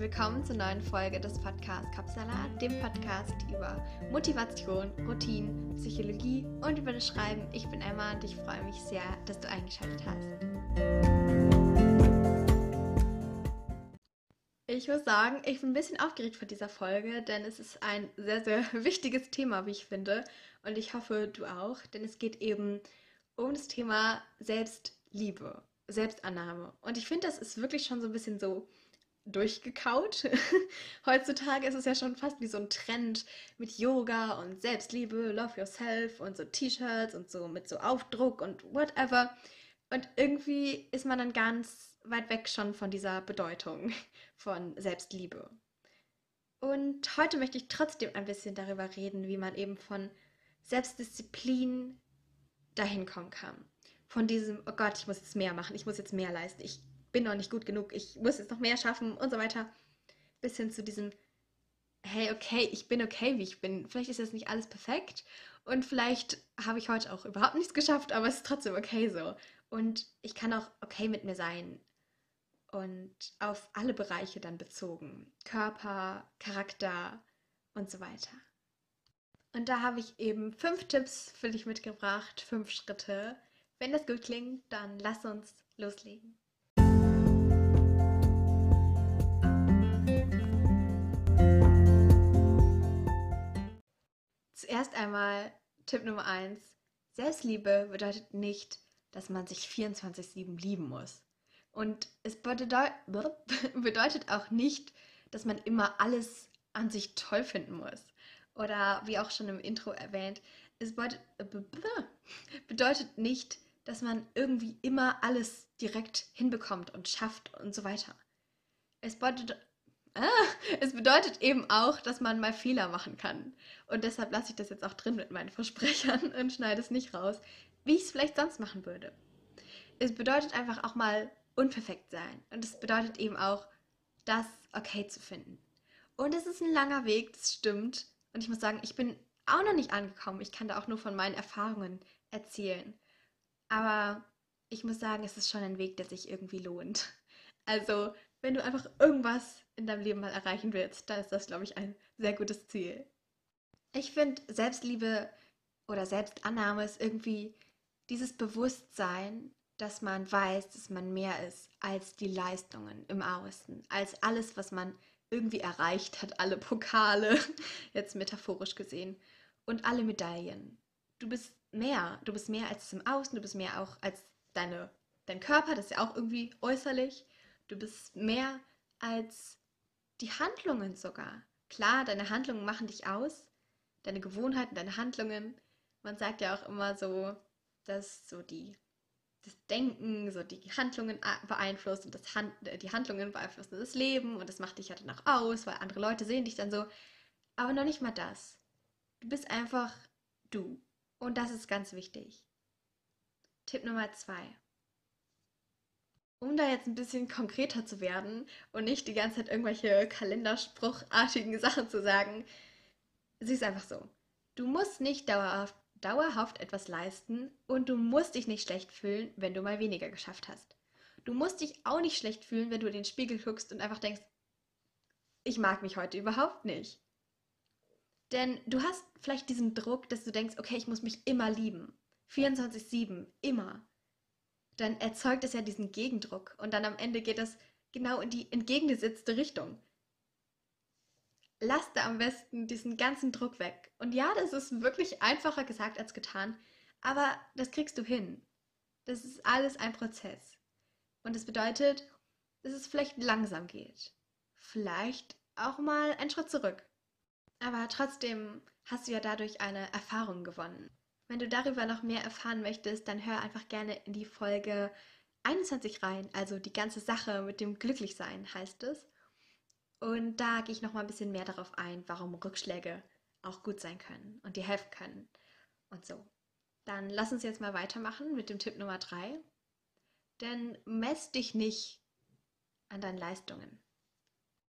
willkommen zur neuen Folge des Podcasts Kopfsalat, dem Podcast über Motivation, Routinen, Psychologie und über das Schreiben. Ich bin Emma und ich freue mich sehr, dass du eingeschaltet hast. Ich muss sagen, ich bin ein bisschen aufgeregt vor dieser Folge, denn es ist ein sehr, sehr wichtiges Thema, wie ich finde. Und ich hoffe, du auch, denn es geht eben um das Thema Selbstliebe, Selbstannahme. Und ich finde, das ist wirklich schon so ein bisschen so durchgekaut. Heutzutage ist es ja schon fast wie so ein Trend mit Yoga und Selbstliebe, Love Yourself und so T-Shirts und so mit so Aufdruck und whatever. Und irgendwie ist man dann ganz weit weg schon von dieser Bedeutung von Selbstliebe. Und heute möchte ich trotzdem ein bisschen darüber reden, wie man eben von Selbstdisziplin dahin kommen kann. Von diesem, oh Gott, ich muss jetzt mehr machen, ich muss jetzt mehr leisten, ich bin noch nicht gut genug, ich muss jetzt noch mehr schaffen und so weiter. Bis hin zu diesem, hey, okay, ich bin okay, wie ich bin. Vielleicht ist jetzt nicht alles perfekt und vielleicht habe ich heute auch überhaupt nichts geschafft, aber es ist trotzdem okay so. Und ich kann auch okay mit mir sein. Und auf alle Bereiche dann bezogen. Körper, Charakter und so weiter. Und da habe ich eben fünf Tipps für dich mitgebracht, fünf Schritte. Wenn das gut klingt, dann lass uns loslegen. Zuerst einmal Tipp Nummer 1. Selbstliebe bedeutet nicht, dass man sich 24-7 lieben muss. Und es bedeutet auch nicht, dass man immer alles an sich toll finden muss. Oder wie auch schon im Intro erwähnt, es bedeutet nicht, dass man irgendwie immer alles direkt hinbekommt und schafft und so weiter. Es bedeutet Ah, es bedeutet eben auch, dass man mal Fehler machen kann. Und deshalb lasse ich das jetzt auch drin mit meinen Versprechern und schneide es nicht raus, wie ich es vielleicht sonst machen würde. Es bedeutet einfach auch mal unperfekt sein. Und es bedeutet eben auch, das okay zu finden. Und es ist ein langer Weg, das stimmt. Und ich muss sagen, ich bin auch noch nicht angekommen. Ich kann da auch nur von meinen Erfahrungen erzählen. Aber ich muss sagen, es ist schon ein Weg, der sich irgendwie lohnt. Also, wenn du einfach irgendwas in deinem Leben mal erreichen willst, dann ist das, glaube ich, ein sehr gutes Ziel. Ich finde, Selbstliebe oder Selbstannahme ist irgendwie dieses Bewusstsein, dass man weiß, dass man mehr ist als die Leistungen im Außen, als alles, was man irgendwie erreicht hat, alle Pokale, jetzt metaphorisch gesehen, und alle Medaillen. Du bist mehr, du bist mehr als im Außen, du bist mehr auch als deine, dein Körper, das ist ja auch irgendwie äußerlich. Du bist mehr als die Handlungen sogar. Klar, deine Handlungen machen dich aus, deine Gewohnheiten, deine Handlungen. Man sagt ja auch immer so, dass so die das Denken, so die Handlungen beeinflusst und das Hand, äh, die Handlungen beeinflussen das Leben und das macht dich ja dann auch aus, weil andere Leute sehen dich dann so. Aber noch nicht mal das. Du bist einfach du. Und das ist ganz wichtig. Tipp Nummer zwei um da jetzt ein bisschen konkreter zu werden und nicht die ganze Zeit irgendwelche kalenderspruchartigen Sachen zu sagen, sie ist einfach so. Du musst nicht dauerhaft, dauerhaft etwas leisten und du musst dich nicht schlecht fühlen, wenn du mal weniger geschafft hast. Du musst dich auch nicht schlecht fühlen, wenn du in den Spiegel guckst und einfach denkst, ich mag mich heute überhaupt nicht. Denn du hast vielleicht diesen Druck, dass du denkst, okay, ich muss mich immer lieben. 24-7, immer dann erzeugt es ja diesen Gegendruck und dann am Ende geht das genau in die entgegengesetzte Richtung. Lass da am besten diesen ganzen Druck weg. Und ja, das ist wirklich einfacher gesagt als getan, aber das kriegst du hin. Das ist alles ein Prozess. Und das bedeutet, dass es vielleicht langsam geht. Vielleicht auch mal einen Schritt zurück. Aber trotzdem hast du ja dadurch eine Erfahrung gewonnen. Wenn du darüber noch mehr erfahren möchtest, dann hör einfach gerne in die Folge 21 rein, also die ganze Sache mit dem Glücklichsein heißt es. Und da gehe ich noch mal ein bisschen mehr darauf ein, warum Rückschläge auch gut sein können und dir helfen können und so. Dann lass uns jetzt mal weitermachen mit dem Tipp Nummer 3. Denn mess dich nicht an deinen Leistungen.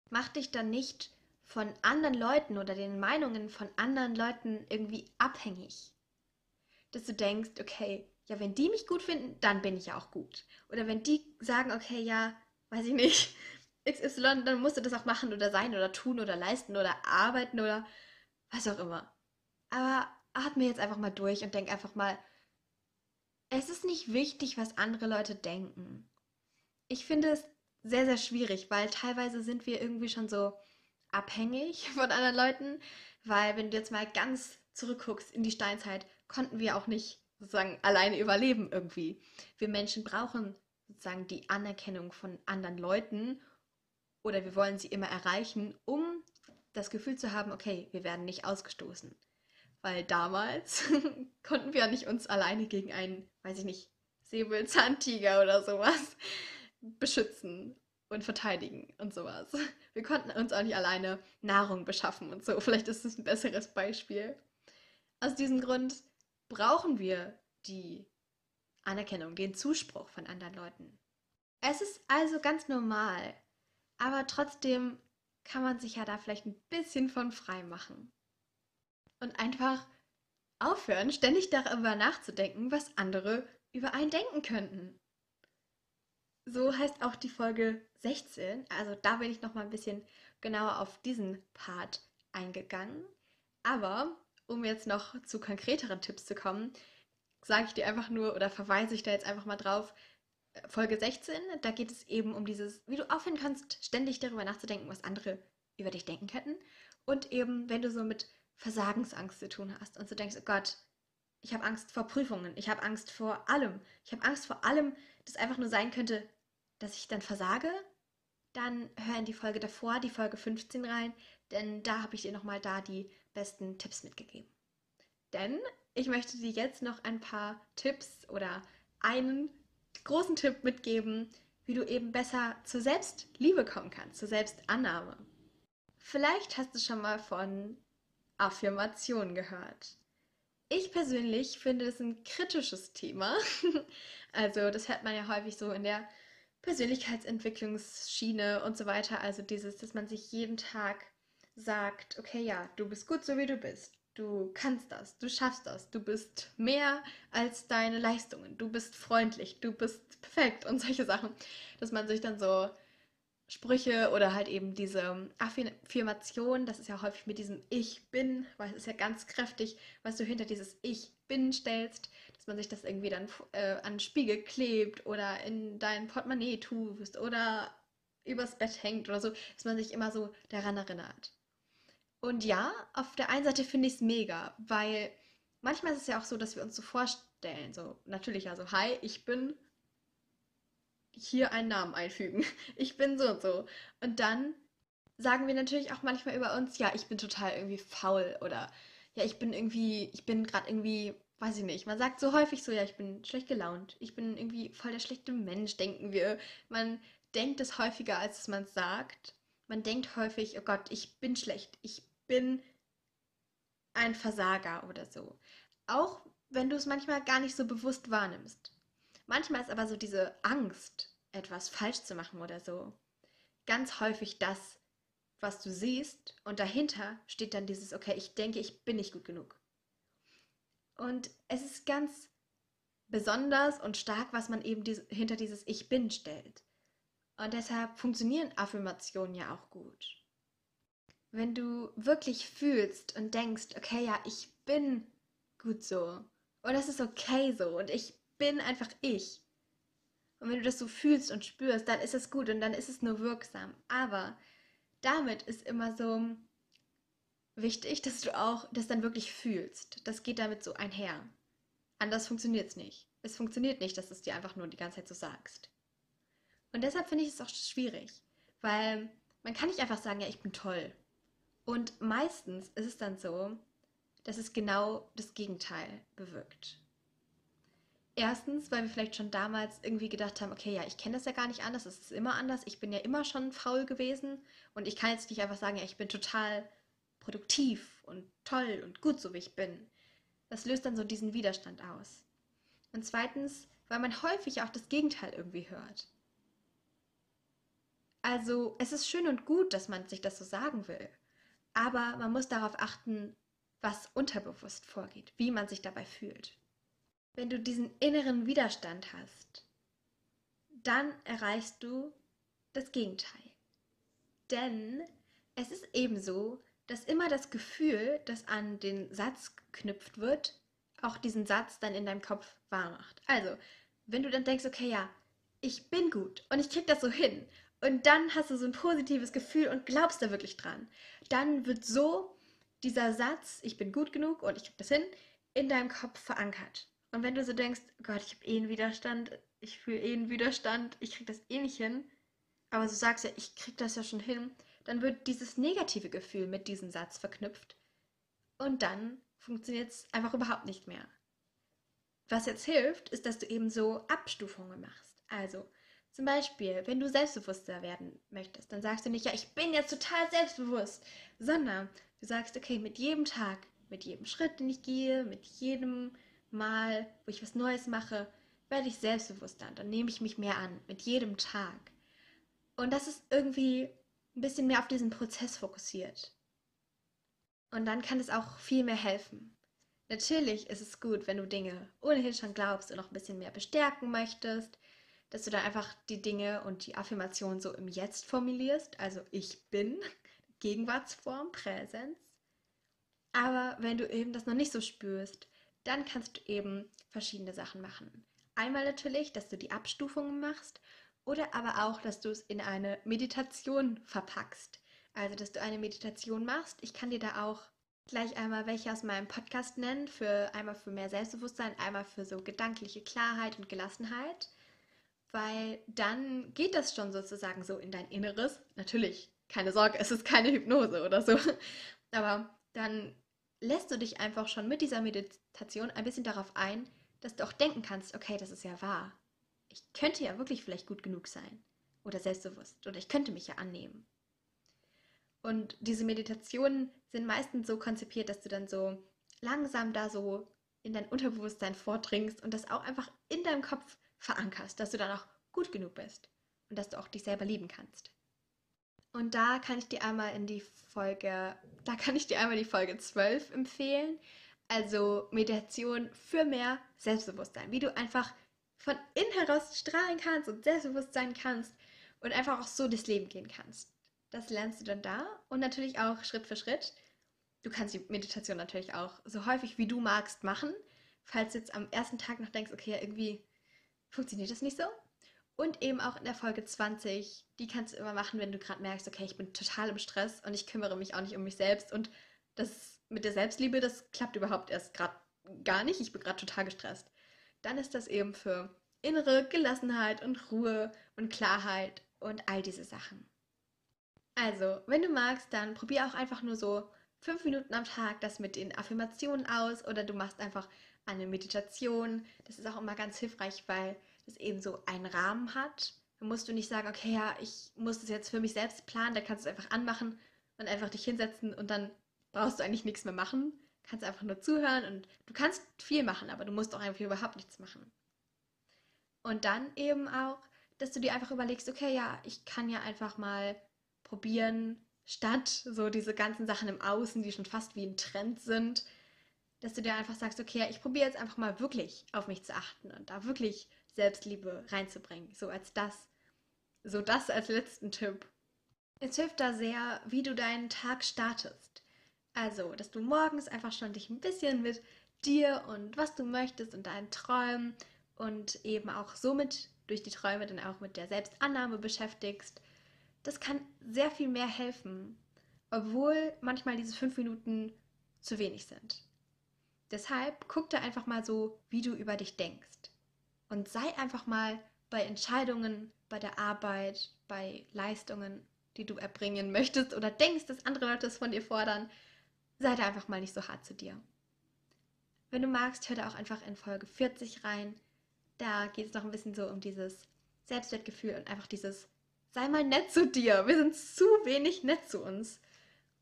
Mach dich dann nicht von anderen Leuten oder den Meinungen von anderen Leuten irgendwie abhängig dass du denkst, okay, ja, wenn die mich gut finden, dann bin ich ja auch gut. Oder wenn die sagen, okay, ja, weiß ich nicht, XY, dann musst du das auch machen oder sein oder tun oder leisten oder arbeiten oder was auch immer. Aber atme jetzt einfach mal durch und denk einfach mal, es ist nicht wichtig, was andere Leute denken. Ich finde es sehr, sehr schwierig, weil teilweise sind wir irgendwie schon so abhängig von anderen Leuten, weil wenn du jetzt mal ganz zurückguckst in die Steinzeit, konnten wir auch nicht sozusagen alleine überleben irgendwie. Wir Menschen brauchen sozusagen die Anerkennung von anderen Leuten oder wir wollen sie immer erreichen, um das Gefühl zu haben, okay, wir werden nicht ausgestoßen. Weil damals konnten wir ja nicht uns alleine gegen einen, weiß ich nicht, Säbelzahntiger oder sowas beschützen und verteidigen und sowas. Wir konnten uns auch nicht alleine Nahrung beschaffen und so. Vielleicht ist es ein besseres Beispiel. Aus diesem Grund brauchen wir die Anerkennung, den Zuspruch von anderen Leuten. Es ist also ganz normal, aber trotzdem kann man sich ja da vielleicht ein bisschen von frei machen. Und einfach aufhören, ständig darüber nachzudenken, was andere über einen denken könnten. So heißt auch die Folge 16. Also da bin ich noch mal ein bisschen genauer auf diesen Part eingegangen. Aber um jetzt noch zu konkreteren Tipps zu kommen, sage ich dir einfach nur oder verweise ich da jetzt einfach mal drauf. Folge 16, da geht es eben um dieses, wie du aufhören kannst, ständig darüber nachzudenken, was andere über dich denken könnten. Und eben, wenn du so mit Versagensangst zu tun hast und du denkst, oh Gott, ich habe Angst vor Prüfungen, ich habe Angst vor allem, ich habe Angst vor allem, das einfach nur sein könnte, dass ich dann versage, dann hör in die Folge davor, die Folge 15 rein, denn da habe ich dir nochmal da die besten Tipps mitgegeben. Denn ich möchte dir jetzt noch ein paar Tipps oder einen großen Tipp mitgeben, wie du eben besser zur Selbstliebe kommen kannst, zur Selbstannahme. Vielleicht hast du schon mal von Affirmation gehört. Ich persönlich finde es ein kritisches Thema. also das hört man ja häufig so in der Persönlichkeitsentwicklungsschiene und so weiter. Also dieses, dass man sich jeden Tag sagt, okay, ja, du bist gut so wie du bist. Du kannst das, du schaffst das, du bist mehr als deine Leistungen, du bist freundlich, du bist perfekt und solche Sachen, dass man sich dann so Sprüche oder halt eben diese Affirmation, das ist ja häufig mit diesem Ich bin, weil es ist ja ganz kräftig, was du hinter dieses Ich bin stellst, dass man sich das irgendwie dann äh, an den Spiegel klebt oder in dein Portemonnaie tust oder übers Bett hängt oder so, dass man sich immer so daran erinnert. Und ja, auf der einen Seite finde ich es mega, weil manchmal ist es ja auch so, dass wir uns so vorstellen, so natürlich, also hi, ich bin hier einen Namen einfügen. Ich bin so und so. Und dann sagen wir natürlich auch manchmal über uns, ja, ich bin total irgendwie faul oder ja, ich bin irgendwie, ich bin gerade irgendwie, weiß ich nicht. Man sagt so häufig so, ja, ich bin schlecht gelaunt. Ich bin irgendwie voll der schlechte Mensch, denken wir. Man denkt es häufiger, als man es sagt. Man denkt häufig, oh Gott, ich bin schlecht. Ich bin ein Versager oder so. Auch wenn du es manchmal gar nicht so bewusst wahrnimmst. Manchmal ist aber so diese Angst, etwas falsch zu machen oder so, ganz häufig das, was du siehst und dahinter steht dann dieses, okay, ich denke, ich bin nicht gut genug. Und es ist ganz besonders und stark, was man eben diese, hinter dieses Ich bin stellt. Und deshalb funktionieren Affirmationen ja auch gut wenn du wirklich fühlst und denkst, okay, ja, ich bin gut so und das ist okay so und ich bin einfach ich. Und wenn du das so fühlst und spürst, dann ist es gut und dann ist es nur wirksam. Aber damit ist immer so wichtig, dass du auch das dann wirklich fühlst. Das geht damit so einher. Anders funktioniert es nicht. Es funktioniert nicht, dass du es dir einfach nur die ganze Zeit so sagst. Und deshalb finde ich es auch schwierig, weil man kann nicht einfach sagen, ja, ich bin toll und meistens ist es dann so, dass es genau das Gegenteil bewirkt. Erstens, weil wir vielleicht schon damals irgendwie gedacht haben, okay, ja, ich kenne das ja gar nicht anders, es ist immer anders, ich bin ja immer schon faul gewesen und ich kann jetzt nicht einfach sagen, ja, ich bin total produktiv und toll und gut so wie ich bin. Das löst dann so diesen Widerstand aus. Und zweitens, weil man häufig auch das Gegenteil irgendwie hört. Also, es ist schön und gut, dass man sich das so sagen will. Aber man muss darauf achten, was unterbewusst vorgeht, wie man sich dabei fühlt. Wenn du diesen inneren Widerstand hast, dann erreichst du das Gegenteil. Denn es ist ebenso, dass immer das Gefühl, das an den Satz geknüpft wird, auch diesen Satz dann in deinem Kopf wahr macht. Also, wenn du dann denkst, okay, ja, ich bin gut und ich krieg das so hin und dann hast du so ein positives Gefühl und glaubst da wirklich dran, dann wird so dieser Satz, ich bin gut genug und ich krieg das hin, in deinem Kopf verankert. Und wenn du so denkst, Gott, ich habe eh einen Widerstand, ich fühle eh einen Widerstand, ich krieg das eh nicht hin, aber du sagst ja, ich krieg das ja schon hin, dann wird dieses negative Gefühl mit diesem Satz verknüpft und dann funktioniert es einfach überhaupt nicht mehr. Was jetzt hilft, ist, dass du eben so Abstufungen machst. Also zum Beispiel, wenn du selbstbewusster werden möchtest, dann sagst du nicht, ja, ich bin jetzt total selbstbewusst, sondern du sagst, okay, mit jedem Tag, mit jedem Schritt, den ich gehe, mit jedem Mal, wo ich was Neues mache, werde ich selbstbewusster und dann nehme ich mich mehr an, mit jedem Tag. Und das ist irgendwie ein bisschen mehr auf diesen Prozess fokussiert. Und dann kann es auch viel mehr helfen. Natürlich ist es gut, wenn du Dinge ohnehin schon glaubst und noch ein bisschen mehr bestärken möchtest, dass du dann einfach die Dinge und die Affirmation so im Jetzt formulierst, also ich bin, Gegenwartsform, Präsenz. Aber wenn du eben das noch nicht so spürst, dann kannst du eben verschiedene Sachen machen. Einmal natürlich, dass du die Abstufungen machst oder aber auch, dass du es in eine Meditation verpackst. Also, dass du eine Meditation machst. Ich kann dir da auch gleich einmal welche aus meinem Podcast nennen, für einmal für mehr Selbstbewusstsein, einmal für so gedankliche Klarheit und Gelassenheit, weil dann geht das schon sozusagen so in dein Inneres. Natürlich, keine Sorge, es ist keine Hypnose oder so, aber dann lässt du dich einfach schon mit dieser Meditation ein bisschen darauf ein, dass du auch denken kannst, okay, das ist ja wahr ich könnte ja wirklich vielleicht gut genug sein oder selbstbewusst oder ich könnte mich ja annehmen. Und diese Meditationen sind meistens so konzipiert, dass du dann so langsam da so in dein Unterbewusstsein vordringst und das auch einfach in deinem Kopf verankerst, dass du dann auch gut genug bist und dass du auch dich selber lieben kannst. Und da kann ich dir einmal in die Folge, da kann ich dir einmal die Folge 12 empfehlen. Also Meditation für mehr Selbstbewusstsein, wie du einfach von innen heraus strahlen kannst und selbstbewusst sein kannst und einfach auch so durchs Leben gehen kannst. Das lernst du dann da und natürlich auch Schritt für Schritt. Du kannst die Meditation natürlich auch so häufig wie du magst machen. Falls du jetzt am ersten Tag noch denkst, okay, irgendwie funktioniert das nicht so. Und eben auch in der Folge 20, die kannst du immer machen, wenn du gerade merkst, okay, ich bin total im Stress und ich kümmere mich auch nicht um mich selbst. Und das mit der Selbstliebe, das klappt überhaupt erst gerade gar nicht. Ich bin gerade total gestresst dann ist das eben für innere Gelassenheit und Ruhe und Klarheit und all diese Sachen. Also, wenn du magst, dann probier auch einfach nur so fünf Minuten am Tag das mit den Affirmationen aus oder du machst einfach eine Meditation. Das ist auch immer ganz hilfreich, weil es eben so einen Rahmen hat. Da musst du nicht sagen, okay, ja, ich muss das jetzt für mich selbst planen, da kannst du es einfach anmachen und einfach dich hinsetzen und dann brauchst du eigentlich nichts mehr machen, kannst einfach nur zuhören und du kannst viel machen, aber du musst auch einfach überhaupt nichts machen. Und dann eben auch, dass du dir einfach überlegst, okay, ja, ich kann ja einfach mal probieren, statt so diese ganzen Sachen im Außen, die schon fast wie ein Trend sind, dass du dir einfach sagst, okay, ich probiere jetzt einfach mal wirklich auf mich zu achten und da wirklich Selbstliebe reinzubringen, so als das, so das als letzten Tipp. Es hilft da sehr, wie du deinen Tag startest. Also, dass du morgens einfach schon dich ein bisschen mit dir und was du möchtest und deinen Träumen und eben auch somit durch die Träume dann auch mit der Selbstannahme beschäftigst. Das kann sehr viel mehr helfen, obwohl manchmal diese fünf Minuten zu wenig sind. Deshalb guck da einfach mal so, wie du über dich denkst. Und sei einfach mal bei Entscheidungen, bei der Arbeit, bei Leistungen, die du erbringen möchtest oder denkst, dass andere Leute es von dir fordern, sei da einfach mal nicht so hart zu dir. Wenn du magst, hör da auch einfach in Folge 40 rein. Da geht es noch ein bisschen so um dieses Selbstwertgefühl und einfach dieses, sei mal nett zu dir. Wir sind zu wenig nett zu uns.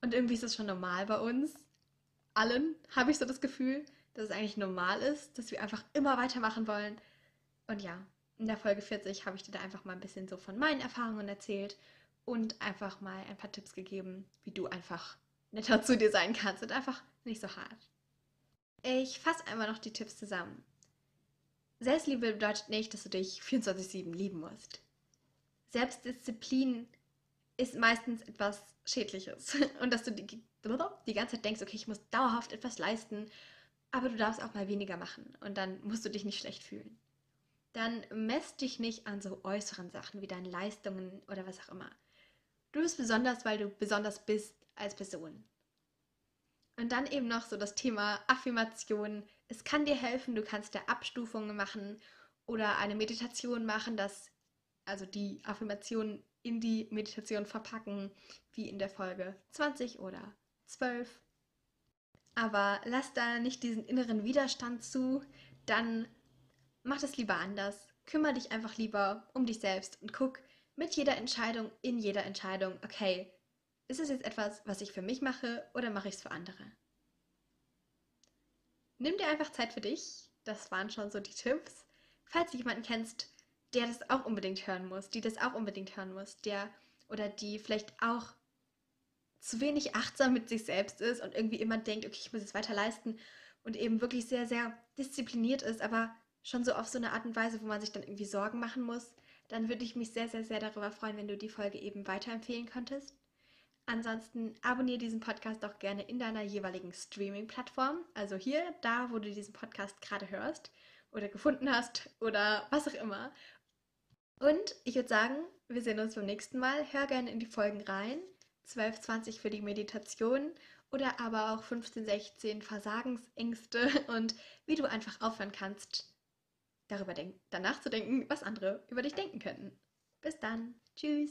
Und irgendwie ist es schon normal bei uns. Allen habe ich so das Gefühl, dass es eigentlich normal ist, dass wir einfach immer weitermachen wollen. Und ja, in der Folge 40 habe ich dir da einfach mal ein bisschen so von meinen Erfahrungen erzählt und einfach mal ein paar Tipps gegeben, wie du einfach netter zu dir sein kannst und einfach nicht so hart. Ich fasse einmal noch die Tipps zusammen. Selbstliebe bedeutet nicht, dass du dich 24-7 lieben musst. Selbstdisziplin ist meistens etwas Schädliches. Und dass du die, die ganze Zeit denkst, okay, ich muss dauerhaft etwas leisten, aber du darfst auch mal weniger machen und dann musst du dich nicht schlecht fühlen. Dann mess dich nicht an so äußeren Sachen wie deinen Leistungen oder was auch immer. Du bist besonders, weil du besonders bist als Person. Und dann eben noch so das Thema Affirmation. Es kann dir helfen, du kannst da Abstufungen machen oder eine Meditation machen, dass also die Affirmationen in die Meditation verpacken, wie in der Folge 20 oder 12. Aber lass da nicht diesen inneren Widerstand zu, dann mach das lieber anders. Kümmere dich einfach lieber um dich selbst und guck mit jeder Entscheidung, in jeder Entscheidung, okay, ist es jetzt etwas, was ich für mich mache oder mache ich es für andere? Nimm dir einfach Zeit für dich. Das waren schon so die Tipps. Falls du jemanden kennst, der das auch unbedingt hören muss, die das auch unbedingt hören muss, der oder die vielleicht auch zu wenig achtsam mit sich selbst ist und irgendwie immer denkt, okay, ich muss es weiter leisten und eben wirklich sehr, sehr diszipliniert ist, aber schon so auf so eine Art und Weise, wo man sich dann irgendwie Sorgen machen muss, dann würde ich mich sehr, sehr, sehr darüber freuen, wenn du die Folge eben weiterempfehlen könntest. Ansonsten abonniere diesen Podcast auch gerne in deiner jeweiligen Streaming-Plattform. Also hier, da, wo du diesen Podcast gerade hörst oder gefunden hast oder was auch immer. Und ich würde sagen, wir sehen uns beim nächsten Mal. Hör gerne in die Folgen rein. 12, 20 für die Meditation oder aber auch 15, 16 Versagensängste und wie du einfach aufhören kannst, darüber danach zu denken, was andere über dich denken könnten. Bis dann. Tschüss.